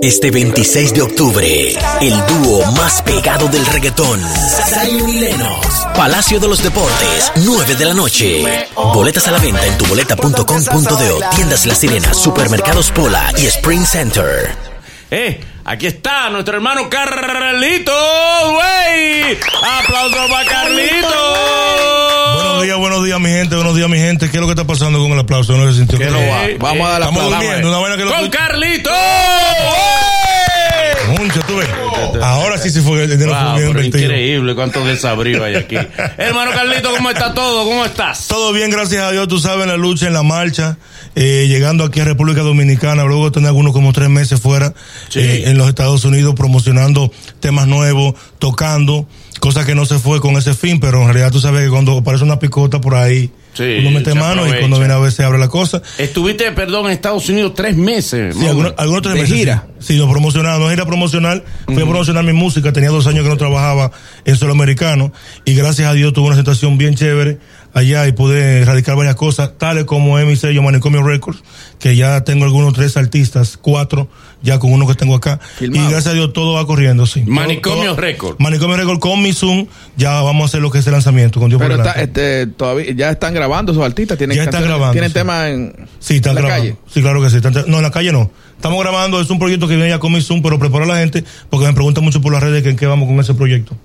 Este 26 de octubre, el dúo más pegado del reggaetón, Zion y Lennox, Palacio de los Deportes, 9 de la noche. Boletas a la venta en tuboleta.com.de, tiendas La Sirena, supermercados Pola y Spring Center. Eh, aquí está nuestro hermano Carlito, güey. Aplausos para Carlito. Buenos días, buenos días, mi gente, buenos días, mi gente. ¿Qué es lo que está pasando con el aplauso? No se sintió. ¿Qué que- no va? Vamos a dar la Estamos aplauso. durmiendo, una vaina que lo Con Carlito. Mucho, tú ves. Ahora sí se fue el dinero Wow, fue bien pero invertido. increíble cuánto desabrío hay aquí. Hermano Carlito, ¿cómo está todo? ¿Cómo estás? Todo bien, gracias a Dios, tú sabes, en la lucha, en la marcha, eh, llegando aquí a República Dominicana, luego tener algunos como tres meses fuera Sí. eh, en los Estados Unidos, promocionando temas nuevos, tocando, cosa que no se fue con ese fin, pero en realidad tú sabes que cuando aparece una picota por ahí, Sí, uno mete mano y cuando viene a ver se abre la cosa. Estuviste, perdón, en Estados Unidos tres meses. Sí, ¿no? algunos, algunos tres ¿De meses, gira? Sí, sí, no promocionaba, no gira promocional, fui a promocionar mi música, tenía dos años que no trabajaba en suelo americano y gracias a Dios tuve una situación bien chévere allá y pude erradicar varias cosas, tales como es mi sello Manicomio Records, que ya tengo algunos tres artistas, cuatro, ya con uno que tengo acá. Filmado. Y gracias a Dios todo va corriendo, sí. Manicomio Records. Manicomio Records con mi Zoom, ya vamos a hacer lo que es el lanzamiento con Dios por está, este, todavía, ya están grabando esos artistas. Tienen Ya están grabando, Tienen sí. temas en Sí, están la grabando. calle. Sí, claro que sí. están- no, en la calle no. Estamos grabando, es un proyecto que viene ya con mi Zoom, pero prepara a la gente porque me preguntan mucho por las redes que en qué vamos con ese proyecto.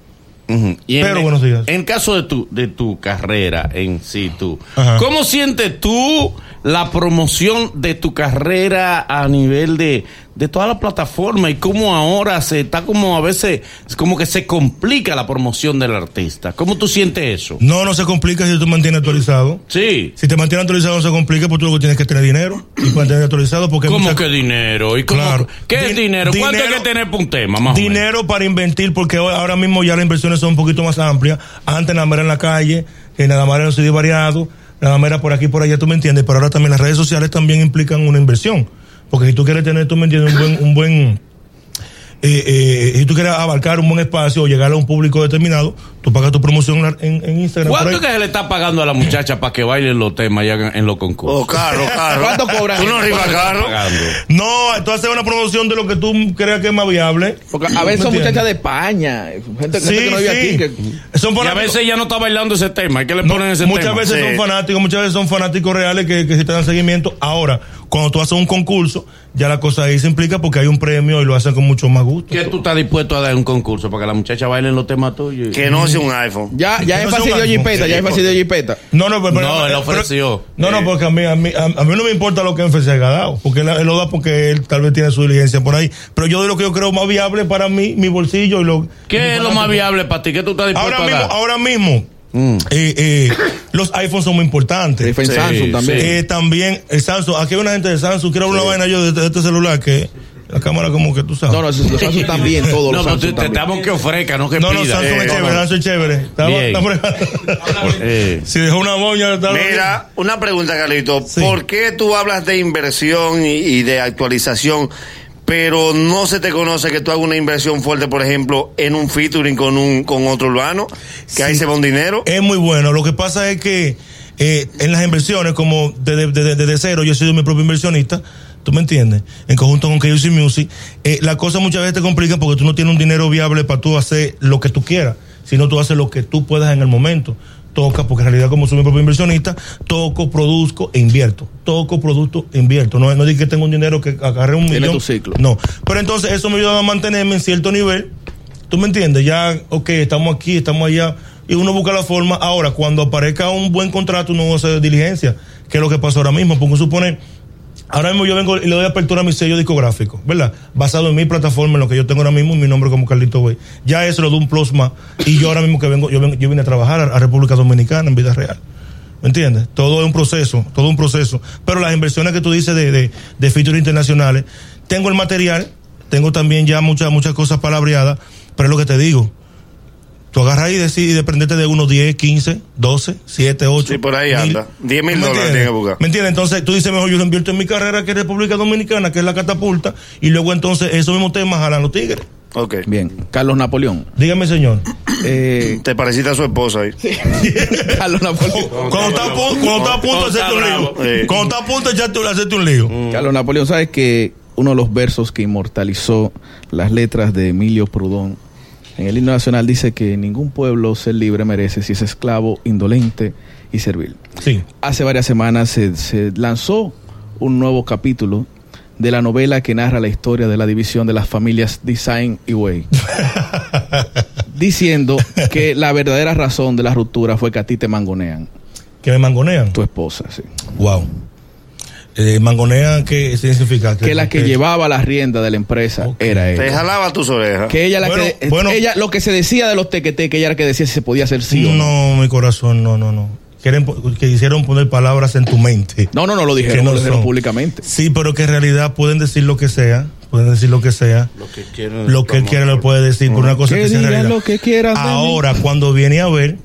Y Pero buenos días. En caso de tu, de tu carrera en sí, tú, Ajá. ¿cómo sientes tú la promoción de tu carrera a nivel de, de toda la plataforma y cómo ahora se está como a veces, es como que se complica la promoción del artista? ¿Cómo tú sientes eso? No, no se complica si tú mantienes actualizado. Sí. Si te mantienes actualizado no se complica porque tú tienes que tener dinero y mantener actualizado porque ¿Cómo mucha- que dinero? ¿Y cómo, Claro. ¿Qué es Din- dinero? ¿Cuánto hay que tener para un tema? Más o menos? dinero para invertir porque ahora mismo ya las inversiones son un poquito más amplias. Antes nada más era en la calle, que nada más era en un CD variado, nada más era por aquí por allá, tú me entiendes, pero ahora también las redes sociales también implican una inversión. Porque si tú quieres tener, tú me entiendes, un buen, un buen eh, eh, si tú quieres abarcar un buen espacio o llegar a un público determinado, tú pagas tu promoción en, en Instagram. ¿Cuánto que se le está pagando a la muchacha para que bailen los temas en, en los concursos? Oh, caro, caro. ¿Cuánto cobran? Tú no arriba ¿Cuánto está caro. No, tú haces una promoción de lo que tú creas que es más viable. Porque a veces ¿Me son muchachas de España, gente, gente Sí, que no vive sí. aquí. Que, Son Y a veces ya no está bailando ese tema. ¿Y qué le No, ponen ese muchas tema? veces Sí. son fanáticos, muchas veces son fanáticos reales que, que sí te dan seguimiento. Ahora, cuando tú haces un concurso, ya la cosa ahí se implica porque hay un premio y lo hacen con mucho más gusto. ¿Qué tú estás dispuesto a dar en un concurso para que la muchacha baile los temas tuyos? Que no sea un iPhone. ya, ya es fastidio iPhone. jipeta, ya es fastidio jipeta. No, no, pero, No, él pero- ofreció. no, no, Eh. porque a mí, a mí, a, a mí no me importa lo que MC haya dado, porque él, él lo da porque él tal vez tiene su diligencia por ahí. Pero yo de lo que yo creo más viable para mí, mi bolsillo y lo. ¿Qué es lo más viable para ti? ¿Qué tú estás dispuesto Ahora a mismo, dar? ahora mismo, Mm. eh, eh, los iPhones son muy importantes. Sí, Samsung también. sí. Eh, también el Samsung, aquí hay una gente de Samsung, quiero hablar una vaina yo de, de este celular que la cámara como que tú sabes. No, no, los Samsung también, todos No, los pero Samsung te, damos que ofrezca, no que no, no, pida. Samsung Eh, es no, chévere, no. Samsung es chévere. Bien. Eh. si dejó una moña, está Mira, una pregunta, Carlito. Sí. ¿Por qué tú hablas de inversión y, y de actualización, pero no se te conoce que tú hagas una inversión fuerte, por ejemplo, en un featuring con un con otro urbano? Que ahí Sí. se va un dinero. Es muy bueno. Lo que pasa es que eh, en las inversiones, como desde, desde- desde cero, yo he sido mi propio inversionista. ¿Tú me entiendes? En conjunto con KUC Music. Eh, la cosa muchas veces te complica porque tú no tienes un dinero viable para tú hacer lo que tú quieras, sino tú haces lo que tú puedas en el momento. Toca, porque en realidad como soy mi propio inversionista, toco, produzco e invierto. Toco, producto e invierto. No, no digo que tengo un dinero que agarre un Tiene millón. tu ciclo. No. Pero entonces eso me ayuda a mantenerme en cierto nivel ¿Tú me entiendes? Ya, ok, estamos aquí, estamos allá. Y uno busca la forma. Ahora, cuando aparezca un buen contrato, uno hace diligencia. Que es lo que pasó ahora mismo. Porque supone, ahora mismo yo vengo y le doy apertura a mi sello discográfico, ¿verdad? Basado en mi plataforma, en lo que yo tengo ahora mismo, mi nombre como Carlito Way. Ya eso lo doy un plus más. Y yo ahora mismo que vengo, yo, vengo- yo vine a trabajar a, a República Dominicana en vida real. ¿Me entiendes? Todo es un proceso, todo un proceso. Pero las inversiones que tú dices de, de, de features internacionales, tengo el material, tengo también ya muchas, muchas cosas palabreadas, pero es lo que te digo. Tú agarras y decides desprenderte de unos 10, 15, 12, 7, 8. Sí, por ahí mil. anda. 10 mil ¿Me dólares entiendes? tiene que buscar. ¿Me entiendes? Entonces tú dices, mejor yo lo invierto en mi carrera que es República Dominicana, que es la catapulta, y luego entonces esos mismos temas jalan los tigres. Ok. Bien, Carlos Napoleón. Dígame, señor. Eh, Te pareciste a su esposa ahí. Carlos Napoleón. Cuando está a punto, de hacerte un lío. Cuando está a punto de echarte- hacerte un lío. Carlos Napoleón, sabes que uno de los versos que inmortalizó las letras de Emilio Prudón. En el himno nacional dice que ningún pueblo ser libre merece si es esclavo, indolente y servil. Sí. Hace varias semanas se, se lanzó un nuevo capítulo de la novela que narra la historia de la división de las familias Design y Way. diciendo que la verdadera razón de la ruptura fue que a ti te mangonean, Que me mangonean. tu esposa, sí. Wow. Eh, mangonean, ¿qué significa? Que la que llevaba la rienda de la empresa era Te ella. jalaba tus orejas. Que ella la Bueno, que bueno. ella lo que se decía de los tequete que ella era la que decía si se podía hacer sí o no. No, mi corazón, no, no, no. Quieren, que hicieron poner palabras en tu mente. No, no, no lo Que dijeron, no lo dijeron públicamente. Sí, pero que en realidad pueden decir lo que sea. Pueden decir lo que sea. Lo que quieren. Lo que él quiera lo puede decir por una cosa Que que sea realidad. lo que quieran. Ahora, cuando viene a ver,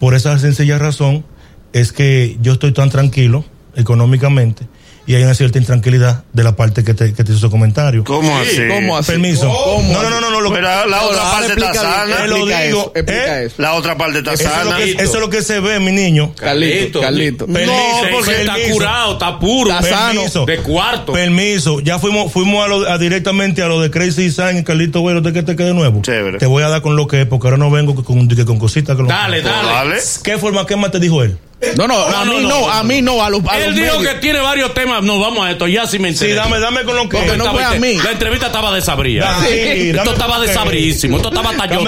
por esa sencilla razón, es que yo estoy tan tranquilo económicamente y hay una cierta intranquilidad de la parte que te, que te hizo su comentario. ¿Cómo así? ¿Cómo así? Permiso. ¿Cómo No, no, no, no, no. Lo que, la, la No, otra parte está sana. Te lo digo, eso, explica ¿eh? eso. La otra parte está eso, es lo sana. que, eso es lo que se ve, mi niño. Carlito, Carlito. Permiso, No, porque está permiso. curado, está puro. Está sano. Permiso. De cuarto. Permiso, ya fuimos fuimos a lo, a directamente a lo de Crazy Design y Carlito Güero, ¿de qué te quede nuevo? Chévere. Te voy a dar con lo que es, porque ahora no vengo con, con, con cositas. que lo- Dale, dale. Dale. ¿Qué forma, qué más te dijo él? No, no, No, a no, mí no, no, no. a mí no, a los, a Él los dijo medios. que tiene varios temas. No, vamos a esto, ya sí me Sí, enteré. dame, dame con lo que Porque no fue a mí. La entrevista estaba desabrida. Sí, esto estaba desabridísimo. Esto estaba hasta yo.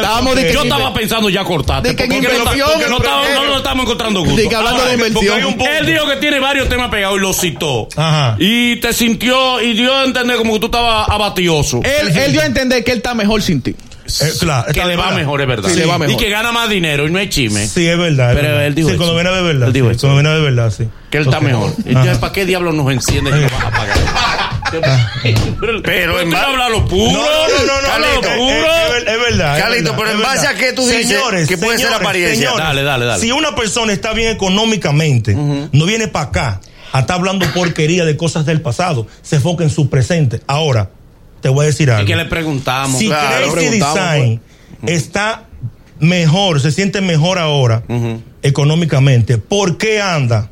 Estaba pensando ya cortarte. porque no, no, estamos encontrando gusto. Hablando de inversión. Él dijo que tiene varios temas pegados y los citó. Ajá. Y te sintió y dio a entender como que tú estabas abatioso. Él, él dio a entender que él está mejor sin ti. Eh, claro, que le va mejor, es verdad. Sí, le va mejor. Y que gana más dinero y no es chisme. Sí, es verdad. es Pero verdad. él dijo Sí, cuando viene de verdad. Dijo sí. Cuando viene de verdad, sí. Que él está mejor. Entonces, ¿para qué diablos nos enciende que lo vas a pagar? Pero en tú ba- hablas lo puro. No, no, no, no, habla no, lo puro. eh, es, es verdad. es verdad, pero en base a qué tú dices que puede ser apariencia. Dale, dale, dale. Si una persona está bien económicamente, no viene para acá a estar hablando porquería de cosas del pasado, se enfoca en su presente. Ahora, te voy a decir ¿Y algo. que le preguntamos? si Claro. Crazy Preguntamos, Design está mejor, se siente mejor ahora económicamente, ¿por qué anda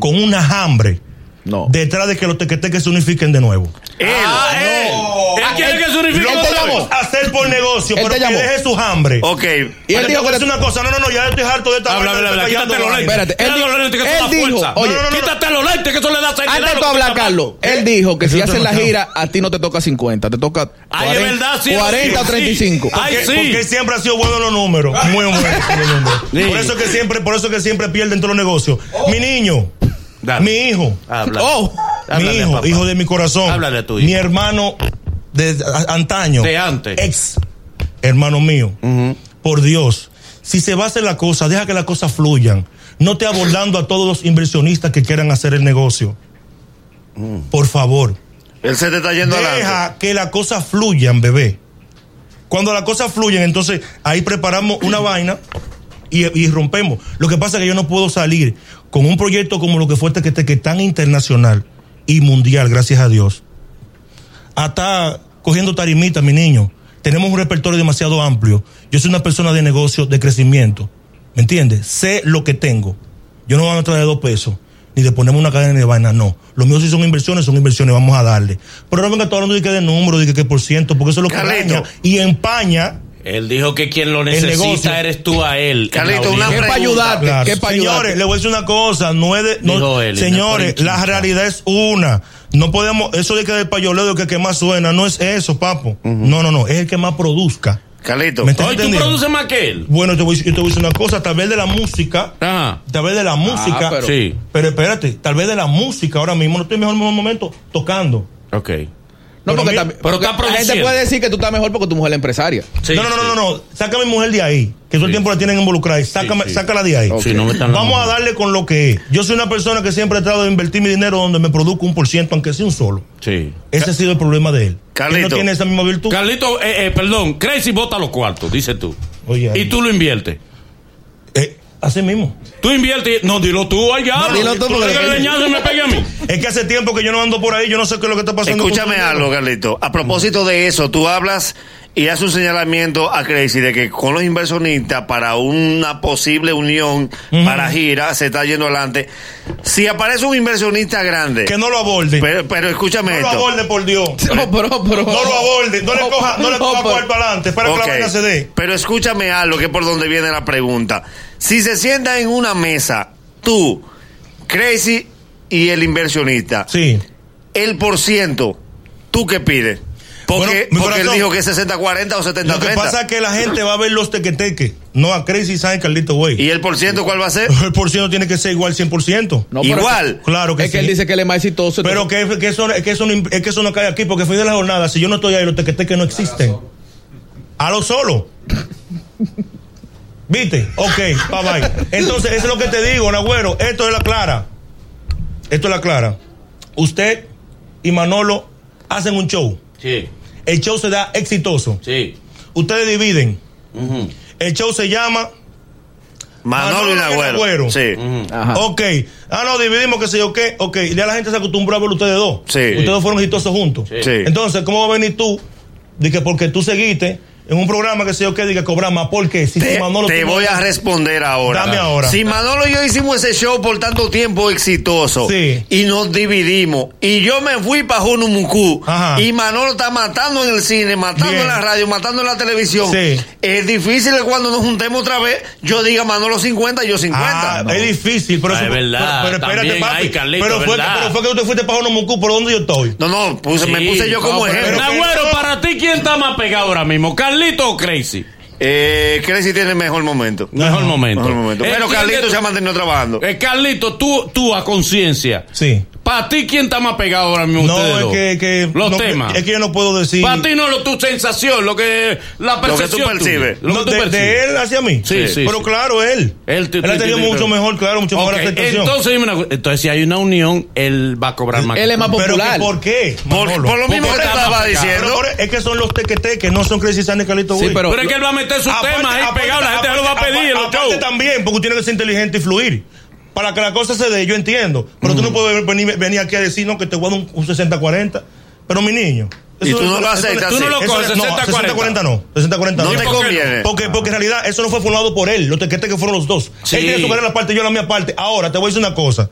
con una hambre No. detrás de que los tequeteques se unifiquen de nuevo? Él. Ah, él. Él quiere que se unifique Lo hacer por negocio, pero que deje su hambre. Ok. Y él dijo que decir una cosa, no, no, no, ya estoy harto de esta Habla, habla, quítate los lentes. Espérate, él dijo, fuerza. oye, Quítate los lentes, que eso le da seriedad. Antes de hablar, Carlos, él dijo que si es haces la gira, a ti no te toca 50, te toca Ay, 40, es verdad, sí, 40 o sí, 35. sí. Ay, Porque, sí. porque él siempre ha sido bueno en los números. Muy bueno los números. Por eso que siempre, por eso que siempre pierde en todos los negocios. Mi niño, Dale. mi hijo, Habla. Oh, mi Háblale, hijo, hijo de mi corazón. Háblale a tu hijo. Mi hermano de a- antaño. De antes. Ex hermano mío. Por Dios. Si se va a hacer la cosa, deja que las cosas fluyan. No te abordando a todos los inversionistas que quieran hacer el negocio. Por favor. Él se te está yendo adelante. Deja que las cosas fluyan, bebé. Cuando las cosas fluyen, entonces ahí preparamos una vaina y, y rompemos. Lo que pasa es que yo no puedo salir con un proyecto como lo que fue este que, que tan internacional y mundial, gracias a Dios. Hasta cogiendo tarimitas, mi niño. Tenemos un repertorio demasiado amplio. Yo soy una persona de negocio, de crecimiento. ¿Me entiendes? Sé lo que tengo. Yo no voy a traer dos pesos, ni de ponerme una cadena de vaina, no. Los míos sí son inversiones, son inversiones, vamos a darle. Pero no venga todo hablando de que de número, de que, que por ciento, porque eso es lo que Carlito. daña y empaña. Él dijo que quien lo necesita eres tú a él. Carlito, una ¿Qué para ayudarte? Claro. ¿Qué para Señores, le voy a decir una cosa, no es de, no- él, señores, la realidad es una. No podemos, eso de que del payoleo que, que más suena, no es eso, papo. No, no, no, es el que más produzca. Carlito. ¿Me? Hoy tú produces más que él. Bueno, te voy, yo te voy a decir una cosa, tal vez de la música, Ajá. tal vez de la música, pero- Sí. pero espérate, tal vez de la música ahora mismo, no estoy en mejor momento tocando. Ok. No, Pero porque, también- pero porque está la gente puede decir que tú estás mejor porque tu mujer es la empresaria. Sí, no, no, no, sí. no, no, saca a mi mujer de ahí, que todo el Sí. tiempo la tienen involucrada sácame, Sí, sí. sácala de ahí. Sí, no me están Vamos a darle con lo que es. Yo soy una persona que siempre he tratado de invertir mi dinero donde me produzca un por ciento, aunque sea un solo. Sí. Ese ha sido el problema de él. Carlito. Él no tiene esa misma virtud. Carlito, eh, eh, perdón, Crazy bota los cuartos, dices tú. Oye, y tú lo inviertes. Eh, así mismo. Tú inviertes. No, dilo tú allá. No, dilo tú, porque- que me pegue a mí. Es que hace tiempo que yo no ando por ahí, yo no sé qué es lo que está pasando. Escúchame algo, Carlito. A propósito de eso, tú hablas y hace un señalamiento a Crazy de que con los inversionistas para una posible unión para gira se está yendo adelante. Si aparece un inversionista grande, Que no lo aborde. pero, pero escúchame no lo esto. aborde, por Dios. No, pero, pero. No lo aborde. No le coja, no le coja adelante. Espera que la vaina se dé. Pero escúchame algo que es por donde viene la pregunta. Si se sientan en una mesa, tú, Crazy y el inversionista, Sí. el por ciento, ¿tú qué pides? Porque, Bueno, porque él dijo que es 60-40 o 70-30. Lo que pasa es que la gente va a ver los tequeteques, no a Crazy Sign Carlito Way. ¿Y el por ciento cuál va a ser? El por ciento tiene que ser igual 100%. No, Igual. Claro que es que sí. él dice que él es más exitoso. Pero que, que eso, que eso no, es que eso no cae aquí, porque fui de la jornada. Si yo no estoy ahí, los tequeteques no existen. A lo solo. ¿Viste? Ok, bye bye. Entonces, eso es lo que te digo, Nagüero. Esto es la clara. Esto es la clara. Usted y Manolo hacen un show. Sí, El show se da exitoso. sí. Ustedes dividen. El show se llama Manolo y Manolo y Nagüero. Nagüero. Sí. ujú. Ajá. Ok. Ah, no, dividimos que sé yo qué. Ok. Ya la gente se acostumbró a ver ustedes dos. Sí. Ustedes dos fueron exitosos juntos. Sí. Sí. Entonces, ¿cómo va a venir tú? De que porque tú seguiste en un programa que sé yo qué, diga cobrar más. ¿Por qué? Si, Te, si Manolo te voy a responder ahora. Dame ahora. Si Manolo y yo hicimos ese show por tanto tiempo exitoso Sí. y nos dividimos y yo me fui para Junumucú y Manolo está matando en el cine, matando Bien. en la radio, matando en la televisión. Sí. Es difícil que cuando nos juntemos otra vez yo diga Manolo 50 y yo 50. Ah, es difícil, pero Ah, eso- es verdad, Pero, pero espérate, papi. hay, Carlito, pero, fue, verdad. pero fue que tú te fuiste para Honomucú, ¿por dónde yo estoy? No, no, puse- me puse yo como no, pero- ejemplo. Nagüero, para ti, ¿quién está más pegado ahora mismo? ¿Carlito o Crazy? Eh, Crazy tiene mejor momento. Mejor momento. Mejor momento. Eh, Pero ¿quién Carlito se ha mantenido trabajando. Eh, Carlito, tú, tú a conciencia. Sí. ¿Para ti quién está más pegado ahora mismo? No, es que, que Los no, temas. Es que yo no puedo decir. Para ti no lo tu sensación, lo que la que tú percepción. percibes. tuya, Lo No, que tú de, percibes. de él hacia mí. Sí, sí, Pero sí. claro, él. Él te- ha te- tenido te- mucho mejor, claro, mucho mejor aceptación. entonces, dime una cosa. entonces, si hay una unión, él va a cobrar más. Él es más Pero popular. que ¿por qué? Por, lo mismo que estaba diciendo. Pero es que son los tequeteques, no son Crazy San y Carlito Sí, pero- Pero es que él va a meter su Aparte- tema ahí aparte- pegado, la gente lo va a pedir aparte también, porque tiene que ser inteligente y fluir. Para que la cosa se dé, yo entiendo. Pero tú no puedes venir, venir aquí a decir, no, que te voy a dar un, un 60-40. Pero mi niño. Y eso tú no lo aceptas Tú no lo coges, no, 60-40 no. 60-40 No no. te conviene. Porque, porque en realidad eso no fue formado por él. Los tequeteques fueron los dos. Sí. Él tiene su carrera parte, yo la mía parte. Ahora, te voy a decir una cosa.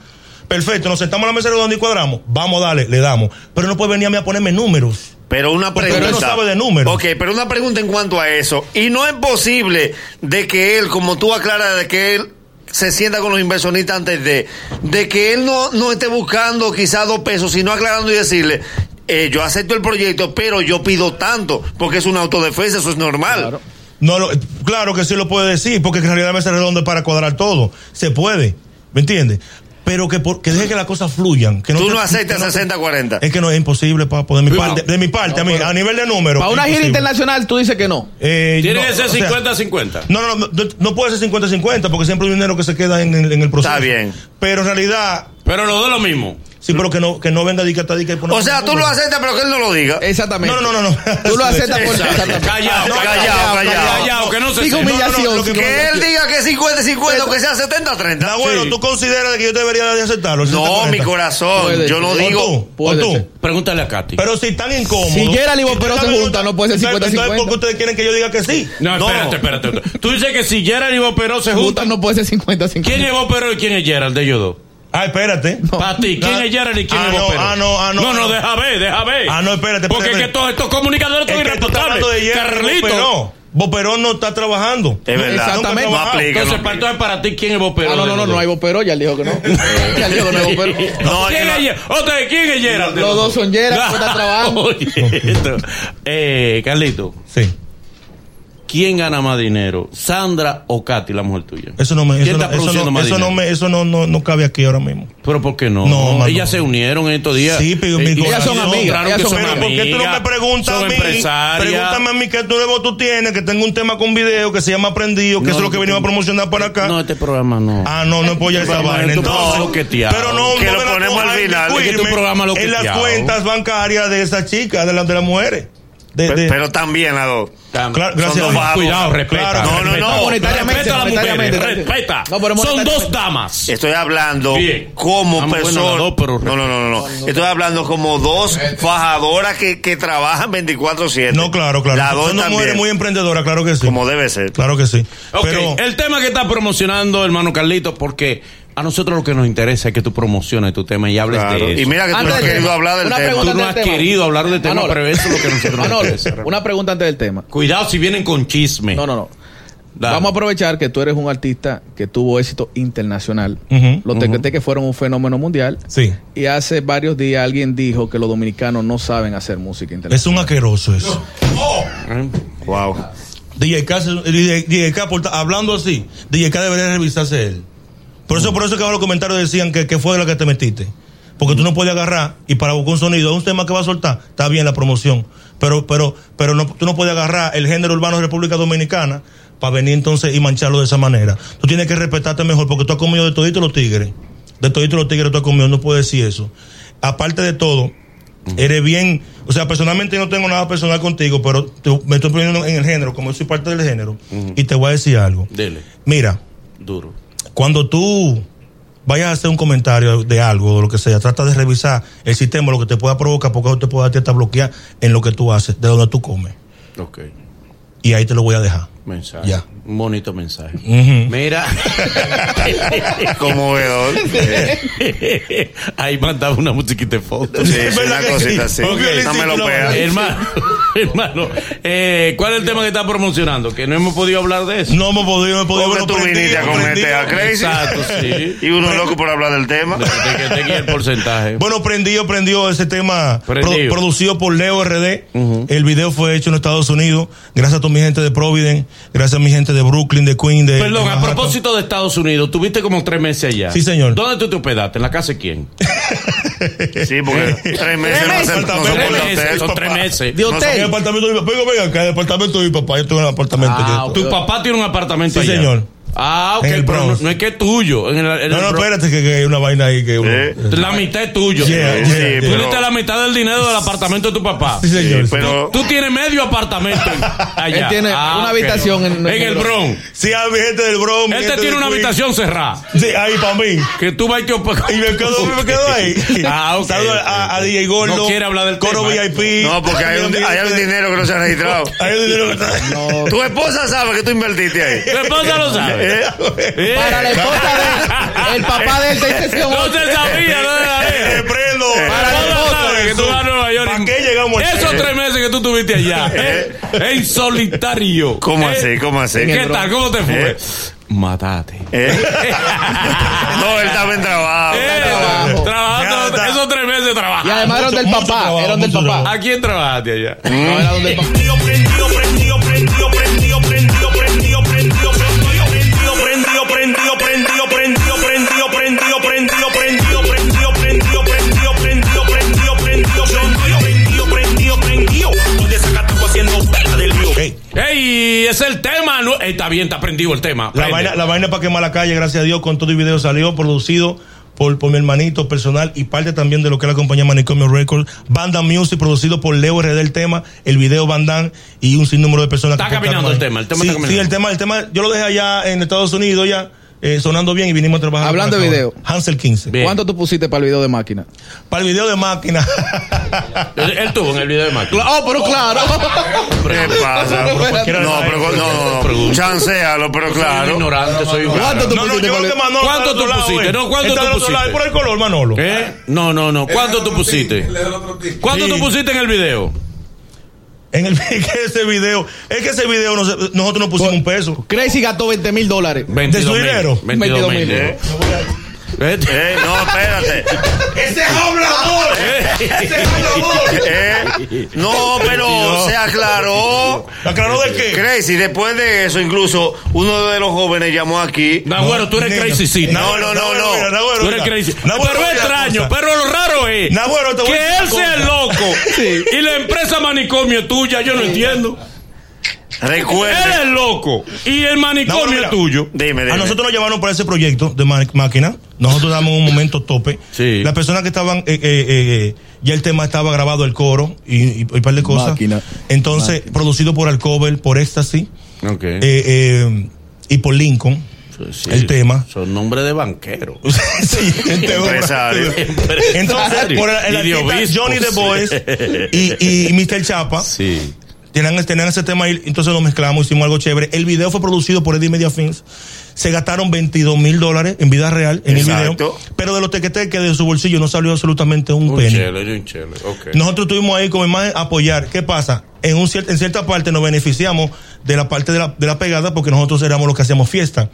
Perfecto, nos sentamos a la mesa redonda y cuadramos. Vamos a darle, le damos. Pero no puede venir a mí a ponerme números. Pero una pregunta. él no sabe de números. Ok, pero una pregunta en cuanto a eso. Y no es posible de que él, como tú aclaras, de que él se sienta con los inversionistas antes de, de que él no, no esté buscando quizás dos pesos, sino aclarando y decirle, eh, yo acepto el proyecto, pero yo pido tanto, porque es una autodefensa, eso es normal. Claro. No, lo- claro que sí lo puede decir, porque en realidad redonda es para cuadrar todo. Se puede, ¿me entiendes? Pero que, por- que deje que las cosas fluyan. Que Tú no aceptas que no te- 60-40. Es que no es imposible, papo. De mi parte, de mi parte a, mí, a nivel de número. Para una gira internacional, tú dices que no. Eh, Tiene no, que ser o sea, 50-50. No, no, no, no, puede ser 50-50 porque siempre hay dinero que se queda en, el- en el proceso. Está bien. Pero en realidad, Pero los dos lo mismo. Sí, pero que no, que no venga dica dica y poner- O sea, tú lo aceptas, pero que él no lo diga. Exactamente. No, no, no, no. Tú lo aceptas por. Callado, callado, callado, que no se Digo humillación. Que- Que él diga que es 50-50 o que sea 70-30. Abuelo. ¿tú consideras que yo debería de aceptarlo? No, 60-40? mi corazón. Yo no digo. tú, o tú. Pregúntale a Katy. Pero si están incómodos. Si Gerald y Boperó se juntan, no puede ser entonces, 50-50. Entonces, ¿por qué ustedes quieren que yo diga que sí? no, espérate, espérate. Tú dices que si Gerald y Boperó se juntan, no puede ser 50-50. ¿quién es Boperó y quién es Gerald de ellos dos? Ah, espérate. Para ti, ¿quién Ah, es Gerald y quién ah, es no, Boperó? ah, no, ah, no, No, no, ah, no. deja ver, deja ver. Ah, no, espérate, espérate, Porque es que espérate. todos estos comunicadores son Es Gerald Carlito. Boperó. Boperó no está trabajando. Es verdad. Exactamente. No aplica. Entonces, no entonces, para ti, ¿quién es Boperó? Ah, no, no, no, no hay Boperó, ya él dijo que no. ya él dijo que no hay Boperó. No, ¿Quién no- es? Otra vez, ¿quién es Gerald? Los dos son Gerald, pues, están trabajando. Oye, esto. Eh, Carlito, Sí. ¿Quién gana más dinero? ¿Sandra o Katy, la mujer tuya? Eso no me, ¿Quién eso no, está eso no, más eso no, dinero? me, eso no, no, no cabe aquí ahora mismo. ¿Pero por qué no? No. Ellas se unieron en estos días. Sí, pero mi Eh, corazón. ellas son amigas, Claro ellas que son son Pero ¿por qué tú no me amigas, preguntas son a mí? Pregúntame a mí qué tú nuevo tú tienes, que tengo un tema con video que se llama Aprendido, que No, eso es lo que venimos a promocionar para acá. No, este programa no. Ah, no, no apoya esa Pero, vaina. Entonces, pero no, Que no lo ponemos al final. inmiscuirme Es que tu programa En las cuentas bancarias de esas chicas, de, las de las mujeres. De, Pe- de- Pero también las dos. Claro, gracias Son dos a. Cuidado, respeta. Claro. No, no, no. monetariamente, Respeta a las mujeres, respeta. No, pero Son dos damas. Estoy hablando Bien. como bueno, personas. no, no, no, no, no. Estoy hablando como dos fajadoras que, que trabajan 24-7. No, claro, claro. Las dos Son dos también, mujeres muy emprendedoras, claro que sí. como debe ser. Claro que sí. Ok, Pero el tema que está promocionando, hermano Carlito, porque a nosotros lo que nos interesa es que tú promociones tu tema y hables Claro. de eso. Y mira que tú no has querido tema, hablar del una tema. Tú no has tema. querido hablar del tema, Manolo. pero eso es lo que nosotros nos Manolo, interesa. una pregunta antes del tema. Cuidado si vienen con chisme. No, no, no. Dale. Vamos a aprovechar que tú eres un artista que tuvo éxito internacional. Ujú, Los TQT que fueron un fenómeno mundial. sí. Y hace varios días alguien dijo que los dominicanos no saben hacer música internacional. Es un asqueroso eso. ¿Eh? Wow. DJ K, K, hablando así, DJ K debería revisarse él. Por eso, por eso que ahora los comentarios decían que, que fue la que te metiste. Porque tú no puedes agarrar y para buscar un sonido, es un tema que va a soltar, está bien la promoción. Pero, pero, pero no, tú no puedes agarrar el género urbano de República Dominicana para venir entonces y mancharlo de esa manera. Tú tienes que respetarte mejor porque tú has comido de todito los tigres. De todito los tigres tú has comido, no puedes decir eso. Aparte de todo, eres bien, o sea, personalmente no tengo nada personal contigo, pero te- me estoy poniendo en el género, como yo soy parte del género, y te voy a decir algo. Dele, Mira, duro. Cuando tú vayas a hacer un comentario de algo, de lo que sea, trata de revisar el sistema, lo que te pueda provocar, porque eso te puede hasta bloquear en lo que tú haces, de donde tú comes. Ok. Y ahí te lo voy a dejar. Mensaje. Ya. Un bonito mensaje. Ujú. Mira. Como veedor. Ahí mandaba una musiquita de foto. Sí, Es una cosita sí. así. No me lo una pega. vaina. hermano, hermano, eh, ¿cuál es el tema que está promocionando? Que no hemos podido hablar de eso. No hemos podido, no hemos podido. Porque tú viniste a cometer a. Crazy. Exacto, sí. Y uno loco por hablar del tema. De, de guíe el porcentaje. Bueno, prendió, prendió ese tema Prendido. pro- producido por Leo RD. El video fue hecho en Estados Unidos. Gracias a toda mi gente de Providence, gracias a mi gente de Brooklyn, de Queen, de. Perdón, de a propósito de Estados Unidos, tuviste como tres meses allá. Sí, señor. ¿Dónde tú te hospedaste? ¿En la casa de quién? Sí, porque tres meses no se no Tres se Tres meses, son tres meses. De En el hotel. apartamento de mi papá. Venga, venga, acá, el apartamento de mi papá. Yo tengo un apartamento. Ah, yo- Tu papá tiene un apartamento Sí, allá. señor. Ah, ok, el pero no, no es que es tuyo. En el, en No, el no, espérate, que, que hay una vaina ahí que uno. Eh. La mitad es tuyo. Yeah, Sí, yeah, Tú yeah. pero- diste la mitad del dinero del apartamento de tu papá. Sí, señor. Sí, pero Tú tienes medio apartamento allá. Él tiene Ah, una habitación en- en el Bronx. Sí, a mi gente del Bronx. mi Él te gente tiene de una habitación cerrada. Sí, ahí para mí. Que tú vas y te Y me quedo, me quedo ahí. Ah, ok, Saludos a. DJ Gordo. No quiere hablar del Coro tema. VIP. no, porque hay un, hay un dinero que no se ha registrado. Hay un dinero que está. Tu esposa sabe que tú invertiste ahí. Tu esposa lo sabe. Eh, Eh. Para la esposa de el papá de él está en sesión No se sabía, no se sabía. Prendo. Para la esposa sabe que tú vas a Nueva York. ¿Para qué llegamos Esos tres meses que tú tuviste allá, eh, en solitario. ¿Cómo Eh, así? ¿Cómo así? ¿Qué tal? ¿Cómo te fue? Eh. Matate. ¿Eh? No, él estaba en trabajo. Eh, trabajo. trabajando Ya esos tres meses de Y trabajo. además eran del papá. trabajo, Eran del papá. trabajo. ¿A quién trabajaste allá? No, era donde el papá. Es el tema. nu- Ey, está bien, está prendido el tema. La vaina, la vaina para quemar la calle, gracias a Dios, con todo el video salió producido por, por mi hermanito personal y parte también de lo que es la compañía Manicomio Records. Banda Music, producido por Leo RD el tema, el video Bandan y un sinnúmero de personas Está que caminando el tema, el tema sí, está caminando. sí, el tema, el tema, yo lo dejé allá en Estados Unidos ya, eh, sonando bien y vinimos a trabajar. Hablando de video. Hansel 15. Bien. ¿Cuánto tú pusiste para el video de máquina? Para el video de máquina. Él, él tuvo en el video de máquina. Oh, pero claro. ¿Qué pasa? cualquiera No, pero no, no, no. Chancealo, pero Soy claro. ignorante, soy ¿Cuánto tú no, no, pusiste yo Manolo ¿Cuánto tú pusiste? eh. No, ¿cuánto tú pusiste? por el color, Manolo. ¿Qué? No, no, no. ¿Cuánto tú pusiste? ¿Cuánto Sí. tú pusiste en el video? En el que ese video, es que ese video no se- nosotros no pusimos un peso. Crazy gastó 20 mil dólares. 22 mil. dinero? 22 mil. 22 Eh, Eh, eh, no, espérate. ¡Ese es hablador! ¡Ese es hablador! Eh, no, pero se aclaró. ¿Aclaró de qué? Crazy, después de eso, incluso uno de los jóvenes llamó aquí. Nagüero, tú eres crazy city. No, no, no, no. mira, Tú eres crazy. Pero es extraño, pero lo raro es que él sea el loco y la empresa manicomio es tuya, yo no entiendo. Recuerde. Él es loco. Y el No, manicomio mira. es tuyo. Dime, dime. A nosotros nos llamaron para ese proyecto de máquina. Nosotros damos un momento tope. Sí. Las personas que estaban, eh, eh, eh, ya el tema estaba grabado, el coro y, y, y un par de cosas. Máquina. Entonces, producido por Alcover, por Ecstasy Ok. eh, eh, y por Lincoln. Sí, el tema. Son nombres de banquero. sí. Empresario. Entonces, por el, el Y artista Johnny The sí. Boys y, y Mr. Chapa. Sí. Tenían, tenían ese tema ahí, entonces lo mezclamos, hicimos algo chévere. El video fue producido por Eddie Media Films. Se gastaron 22 mil dólares en vida real en el Exacto. video. Pero de los tequetes de su bolsillo no salió absolutamente un, Un penny. un chele. Ok. Nosotros estuvimos ahí como imagen a apoyar. ¿Qué pasa? En, un cier- en cierta parte nos beneficiamos de la parte de la, de la pegada porque nosotros éramos los que hacíamos fiesta.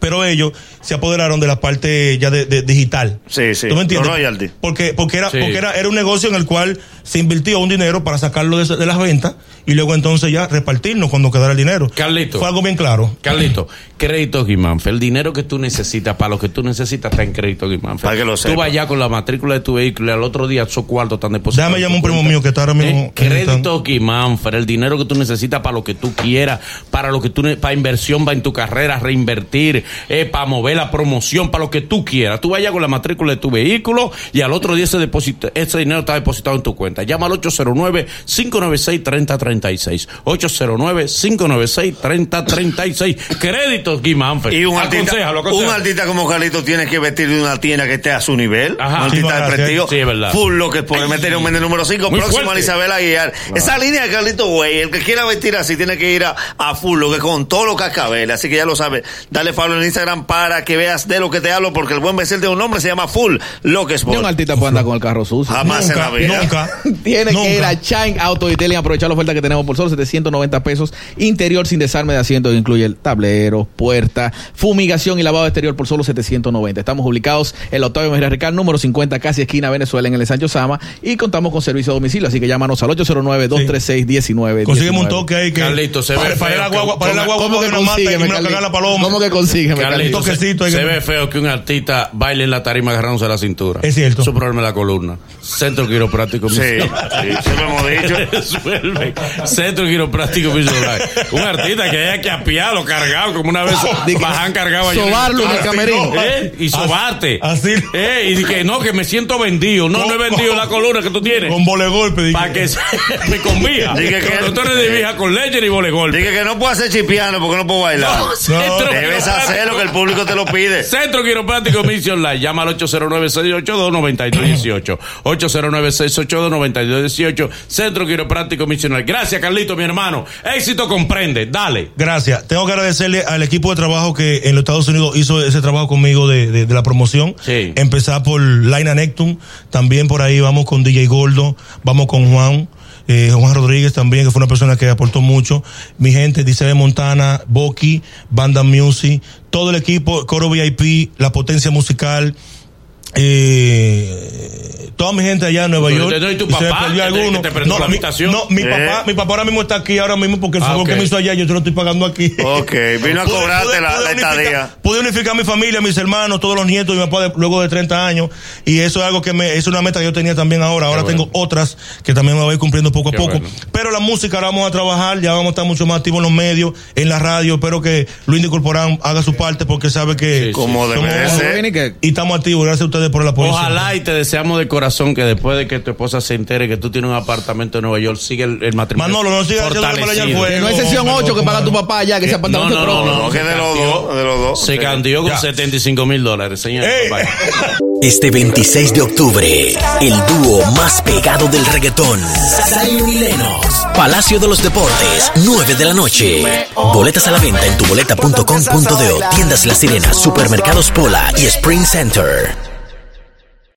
Pero ellos se apoderaron de la parte ya de, de digital. Sí, sí. ¿Tú me entiendes? Porque, porque, era, Sí. porque era, era un negocio en el cual se invirtió un dinero para sacarlo de, de las ventas y luego entonces ya repartirnos cuando quedara el dinero. Carlito. Fue algo bien claro. Carlito, crédito Guimánfer. El dinero que tú necesitas, para lo que tú necesitas, está en crédito Guimánfer. Para que lo Tú sepa. vas allá con la matrícula de tu vehículo y al otro día esos cuartos están depositados. Déjame llamar un primo mío que está ahora mismo. Eh, Crédito Guimánfer, el dinero que tú necesitas para lo que tú quieras, para lo que tú para inversión, va en tu carrera, reinvertir, eh, para mover la promoción, para lo que tú quieras. Tú vayas con la matrícula de tu vehículo y al otro día ese, deposita- ese dinero está depositado en tu cuenta. Llama al 809-596-3036. 809-596-3036. Créditos Guimánfer. Y un artista, un artista como Carlito tiene que vestir de una tienda que esté a su nivel. Ajá. Un Sí, artista de prestigio. Sí, es verdad. Full lo que puede meter un número 5. Muy Próximo a fuerte. Isabel Aguiar. Esa línea de Carlito Güey, el que quiera vestir así tiene que ir a, a full lo que con todo lo cascabeles. Así que ya lo sabes. Dale follow en Instagram para que veas de lo que te hablo, porque el buen vencer de un hombre se llama Full lo que es Ni un artista puede andar con el carro sucio. Jamás en la Nunca, vida. nunca. Tiene Nunca. que ir a Chine Auto Detailing, aprovechar la oferta que tenemos por solo 790 pesos. Interior sin desarme de asiento, que incluye el tablero, puerta, fumigación y lavado exterior por solo 790. Estamos ubicados en la Octavio Mejía Rical, número 50, casi esquina Venezuela, en el Sancho Sama. Y contamos con servicio a domicilio, así que llámanos al 809-236-19. Consígueme un toque ahí que. Carlito, se ve para, feo la que- guagua, para la guagua, ¿Cómo que y me lo la paloma. ¿Cómo que Carlito, se, ve feo que un artista baile en la tarima agarrándose la cintura. Es cierto. Su problema es la columna. Centro quiropráctico. Sí, sí, siempre hemos dicho. Resuelve. Centro quiropráctico Visual. Un artista que haya que apiarlo, cargado, como una vez bajan cargado allá. sobarlo en el camerino. no. ¿Eh? Y sobarte. Así- ¿Eh? Y di que no, que me siento vendido. No, no he vendido la columna que tú tienes. Con vole golpe. dije. Para que se me convía. Dije que- eres de vieja con leche ni volegol. Dije que no puedo hacer chipiano porque no puedo bailar. Centro Debes hacer lo que el público te lo pide. Centro Quiropráctico Mission Live. Llama al 809-682-9218. 809-682-9218. Centro Quiropráctico Mission Live. Gracias, Carlito, mi hermano. Éxito comprende. Dale. Gracias. Tengo que agradecerle al equipo de trabajo que en los Estados Unidos hizo ese trabajo conmigo de, de- de la promoción. Sí. Empezar por Laina Nectum, también por ahí vamos con DJ Gordo, vamos con Juan. Eh, Juan Rodríguez también, que fue una persona que aportó mucho. Mi gente, Dice Montana, Boki, Banda Music, todo el equipo, Coro VIP, La Potencia Musical, eh, toda mi gente allá en Nueva Pero, York. ¿no? ¿y tu se me perdió alguno. que te prestó la mi- habitación? no, mi Eh. papá, mi papá ahora mismo está aquí ahora mismo porque el Ah, favor que me hizo allá yo te lo estoy pagando aquí. Ok, vino a cobrarte pude- la, pude la unificar- estadía. Pude unificar mi familia, mis hermanos, todos los nietos y mi papá de- luego de 30 años. Y eso es algo que me, es una meta que yo tenía también ahora. Ahora tengo otras que también me voy cumpliendo poco a Qué poco. bueno. Pero la música ahora vamos a trabajar, ya vamos a estar mucho más activos en los medios, en la radio. Espero que Luis de Corporán haga su parte porque sabe que Sí, sí. Como debe de somos- ser. Y estamos activos. Gracias a ustedes por el apoyo. Ojalá y te deseamos de corazón que después de que tu esposa se entere que tú tienes un apartamento en Nueva York, sigue el, el matrimonio. Manolo, no fuego. Que no es sesión No, 8 que no, paga no. tu papá allá, que ese No, apartamento no, no, propio. no, que de los dos, de los dos. Se candió con Ya. 75 mil dólares, señor. Este 26 de octubre, el dúo más pegado del reggaetón, Zion y Lennox, Palacio de los Deportes, 9 de la noche. Boletas a la venta en tuboleta.com.de, tiendas La Sirena, supermercados Pola y Spring Center.